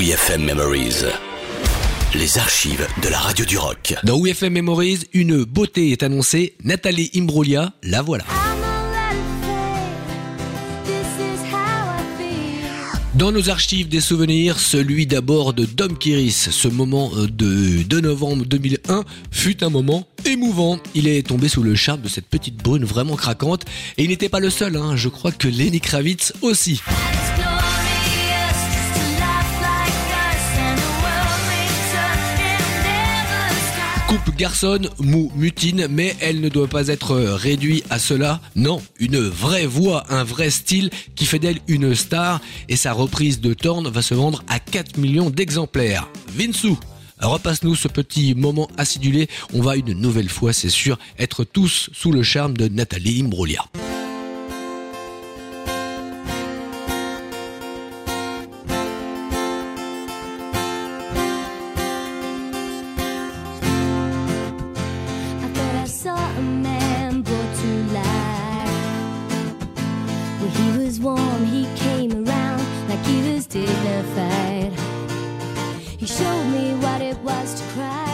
WeFM Memories. Les archives de la radio du rock. Dans WeFM Memories, une beauté est annoncée. Nathalie Imbruglia, la voilà. Dans nos archives des souvenirs, celui d'abord de Dom Kiris. Ce moment euh, de 2 novembre 2001 fut un moment émouvant. Il est tombé sous le charme de cette petite brune vraiment craquante. Et il n'était pas le seul, hein. je crois que Lenny Kravitz aussi. Coupe garçonne, mou, mutine, mais elle ne doit pas être réduite à cela. Non, une vraie voix, un vrai style qui fait d'elle une star et sa reprise de Torn va se vendre à 4 millions d'exemplaires. Vinsou Repasse-nous ce petit moment acidulé. On va une nouvelle fois, c'est sûr, être tous sous le charme de Nathalie Imbruglia. warm, he came around like he was dignified. He showed me what it was to cry.